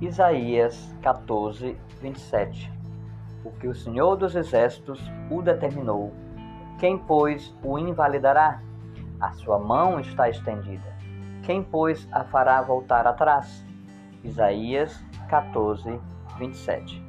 Isaías 14, 27 Porque o Senhor dos Exércitos o determinou. Quem, pois, o invalidará? A sua mão está estendida. Quem, pois, a fará voltar atrás? Isaías 14, 27